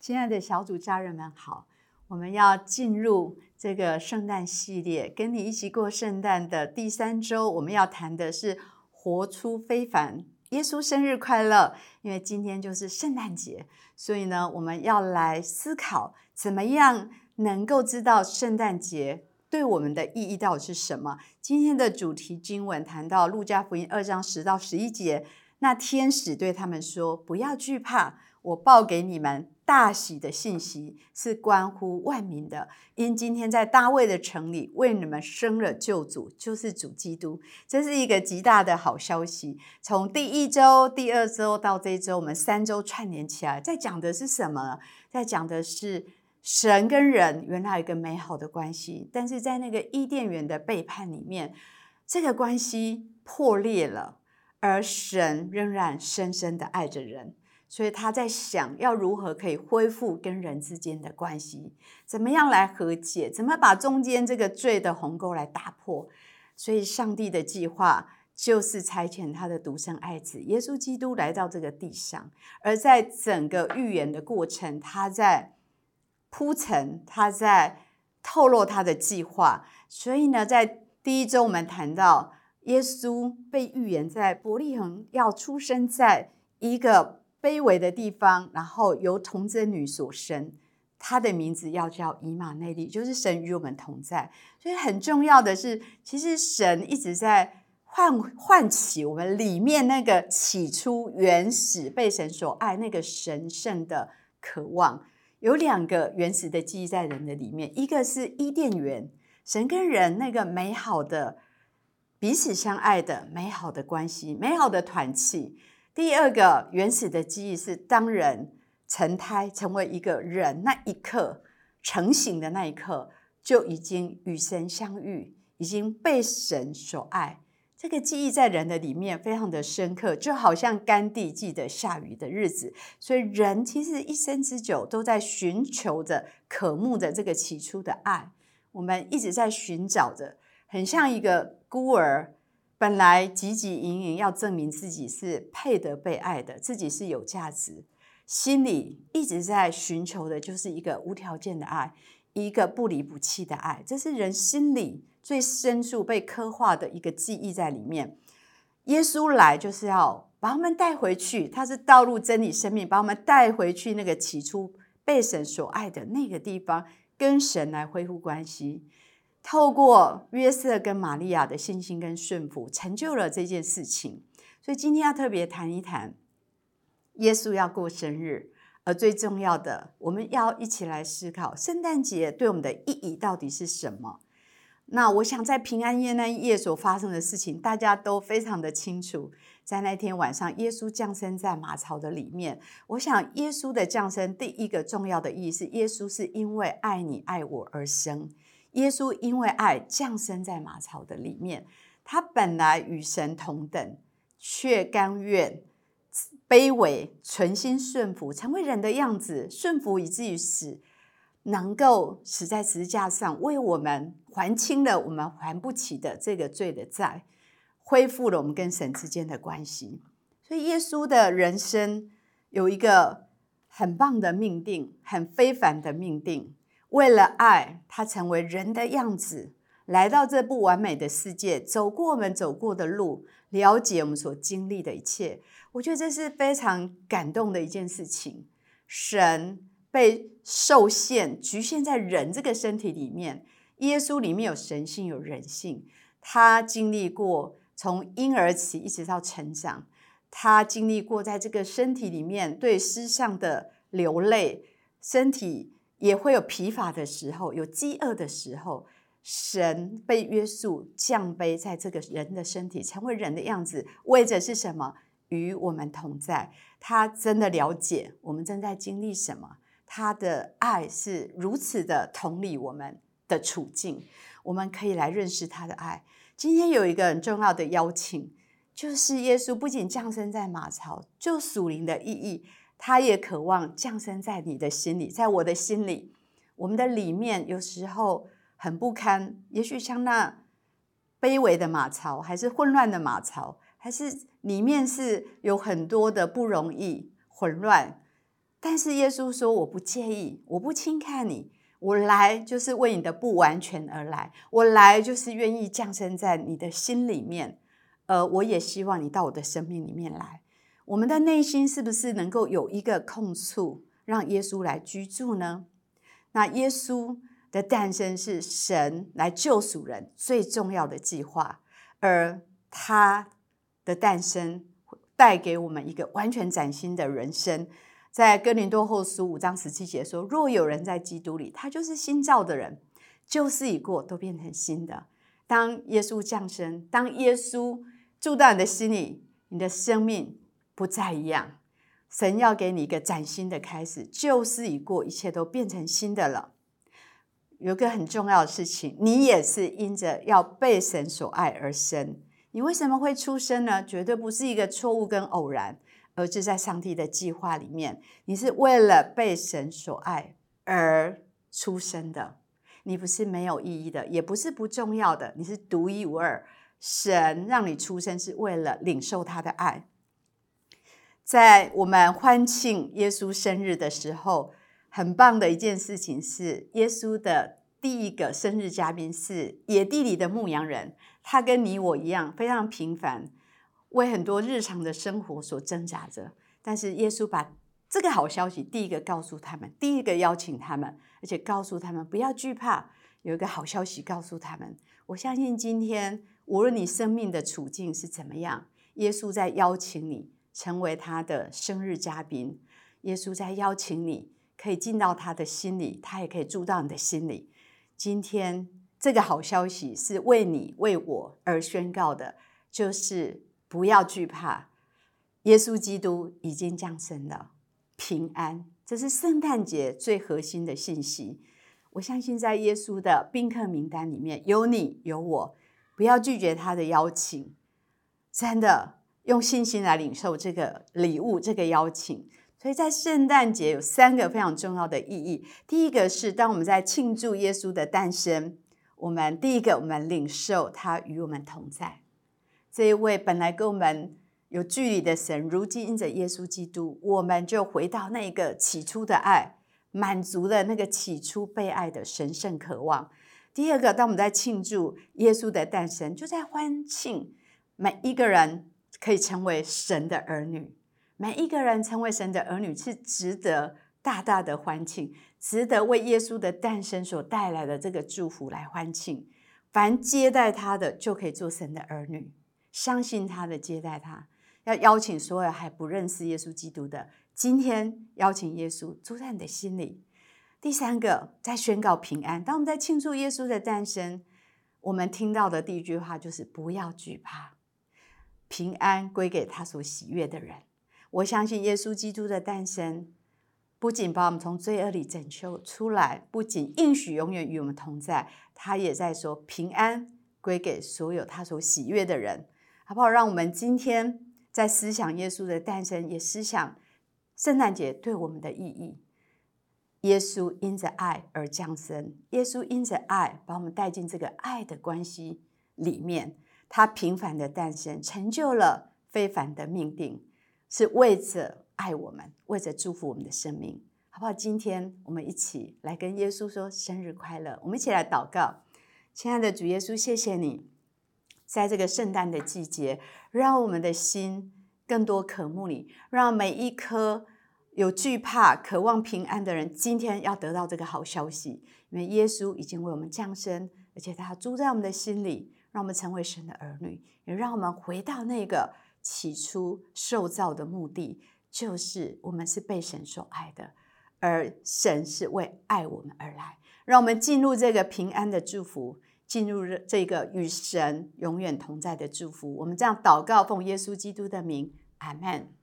亲爱的小组家人们好，我们要进入这个圣诞系列，跟你一起过圣诞的第三周，我们要谈的是活出非凡。耶稣生日快乐！因为今天就是圣诞节，所以呢，我们要来思考怎么样能够知道圣诞节对我们的意义到底是什么。今天的主题经文谈到路加福音二章十到十一节，那天使对他们说：“不要惧怕，我报给你们。”大喜的信息是关乎万民的，因今天在大卫的城里为你们生了救主，就是主基督。这是一个极大的好消息。从第一周、第二周到这一周，我们三周串联起来，在讲的是什么？在讲的是神跟人原来有一个美好的关系，但是在那个伊甸园的背叛里面，这个关系破裂了，而神仍然深深的爱着人。所以他在想要如何可以恢复跟人之间的关系，怎么样来和解，怎么把中间这个罪的鸿沟来打破。所以上帝的计划就是差遣他的独生爱子耶稣基督来到这个地上，而在整个预言的过程，他在铺陈，他在透露他的计划。所以呢，在第一周我们谈到耶稣被预言在伯利恒要出生在一个。卑微的地方，然后由童贞女所生，她的名字要叫以马内利，就是神与我们同在。所以很重要的是，其实神一直在唤唤起我们里面那个起初原始被神所爱那个神圣的渴望。有两个原始的记忆在人的里面，一个是伊甸园，神跟人那个美好的彼此相爱的美好的关系，美好的团契。第二个原始的记忆是，当人成胎成为一个人那一刻，成型的那一刻，就已经与神相遇，已经被神所爱。这个记忆在人的里面非常的深刻，就好像甘地记得下雨的日子。所以人其实一生之久都在寻求着、渴慕着这个起初的爱。我们一直在寻找着，很像一个孤儿。本来汲汲营营要证明自己是配得被爱的，自己是有价值，心里一直在寻求的就是一个无条件的爱，一个不离不弃的爱，这是人心里最深处被刻画的一个记忆在里面。耶稣来就是要把我们带回去，他是道路、真理、生命，把我们带回去那个起初被神所爱的那个地方，跟神来恢复关系。透过约瑟跟玛利亚的信心跟顺服，成就了这件事情。所以今天要特别谈一谈，耶稣要过生日，而最重要的，我们要一起来思考圣诞节对我们的意义到底是什么。那我想在平安夜那一夜所发生的事情，大家都非常的清楚。在那天晚上，耶稣降生在马槽的里面。我想，耶稣的降生第一个重要的意义是，耶稣是因为爱你爱我而生。耶稣因为爱降生在马槽的里面，他本来与神同等，却甘愿卑微、存心顺服，成为人的样子，顺服以至于死，能够死在十字架上，为我们还清了我们还不起的这个罪的债，恢复了我们跟神之间的关系。所以，耶稣的人生有一个很棒的命定，很非凡的命定。为了爱，他成为人的样子，来到这不完美的世界，走过我们走过的路，了解我们所经历的一切。我觉得这是非常感动的一件事情。神被受限、局限在人这个身体里面，耶稣里面有神性、有人性。他经历过从婴儿起一直到成长，他经历过在这个身体里面对思想的流泪，身体。也会有疲乏的时候，有饥饿的时候，神被约束降卑在这个人的身体，成为人的样子，为着是什么？与我们同在。他真的了解我们正在经历什么，他的爱是如此的同理我们的处境，我们可以来认识他的爱。今天有一个很重要的邀请，就是耶稣不仅降生在马槽，就属灵的意义。他也渴望降生在你的心里，在我的心里，我们的里面有时候很不堪，也许像那卑微的马槽，还是混乱的马槽，还是里面是有很多的不容易、混乱。但是耶稣说：“我不介意，我不轻看你，我来就是为你的不完全而来，我来就是愿意降生在你的心里面。呃，我也希望你到我的生命里面来。我们的内心是不是能够有一个空处，让耶稣来居住呢？那耶稣的诞生是神来救赎人最重要的计划，而他的诞生带给我们一个完全崭新的人生。”在哥林多后书五章十七节说：“若有人在基督里，他就是新造的人，旧事已过，都变成新的。当耶稣降生，当耶稣住到你的心里，你的生命不再一样。神要给你一个崭新的开始，旧事已过，一切都变成新的了。有个很重要的事情，你也是因着要被神所爱而生。你为什么会出生呢？绝对不是一个错误跟偶然。”而是在上帝的计划里面，你是为了被神所爱而出生的。你不是没有意义的，也不是不重要的，你是独一无二。神让你出生是为了领受他的爱。在我们欢庆耶稣生日的时候，很棒的一件事情是，耶稣的第一个生日嘉宾是野地里的牧羊人，他跟你我一样非常平凡。为很多日常的生活所挣扎着，但是耶稣把这个好消息第一个告诉他们，第一个邀请他们，而且告诉他们不要惧怕。有一个好消息告诉他们，我相信今天无论你生命的处境是怎么样，耶稣在邀请你成为他的生日嘉宾。耶稣在邀请你，可以进到他的心里，他也可以住到你的心里。今天这个好消息是为你为我而宣告的，就是。不要惧怕，耶稣基督已经降生了，平安，这是圣诞节最核心的信息。我相信在耶稣的宾客名单里面有你有我，不要拒绝他的邀请，真的用信心来领受这个礼物，这个邀请。所以在圣诞节有三个非常重要的意义。第一个是当我们在庆祝耶稣的诞生，我们第一个我们领受他与我们同在。这一位本来跟我们有距离的神，如今因着耶稣基督，我们就回到那个起初的爱，满足了那个起初被爱的神圣渴望。第二个，当我们在庆祝耶稣的诞生，就在欢庆每一个人可以成为神的儿女，每一个人成为神的儿女是值得大大的欢庆，值得为耶稣的诞生所带来的这个祝福来欢庆。凡接待他的，就可以做神的儿女。相信他的接待他，要邀请所有还不认识耶稣基督的，今天邀请耶稣住在你的心里。第三个，在宣告平安。当我们在庆祝耶稣的诞生，我们听到的第一句话就是不要惧怕，平安归给他所喜悦的人。我相信耶稣基督的诞生，不仅把我们从罪恶里拯救出来，不仅应许永远与我们同在，他也在说平安归给所有他所喜悦的人。好不好？让我们今天在思想耶稣的诞生，也思想圣诞节对我们的意义。耶稣因着爱而降生，耶稣因着爱把我们带进这个爱的关系里面。他平凡的诞生，成就了非凡的命定，是为着爱我们，为着祝福我们的生命。好不好？今天我们一起来跟耶稣说生日快乐。我们一起来祷告，亲爱的主耶稣，谢谢你。在这个圣诞的季节，让我们的心更多渴慕你，让每一颗有惧怕、渴望平安的人，今天要得到这个好消息，因为耶稣已经为我们降生，而且他住在我们的心里，让我们成为神的儿女，也让我们回到那个起初受造的目的，就是我们是被神所爱的，而神是为爱我们而来，让我们进入这个平安的祝福。进入这个与神永远同在的祝福，我们这样祷告，奉耶稣基督的名，阿门。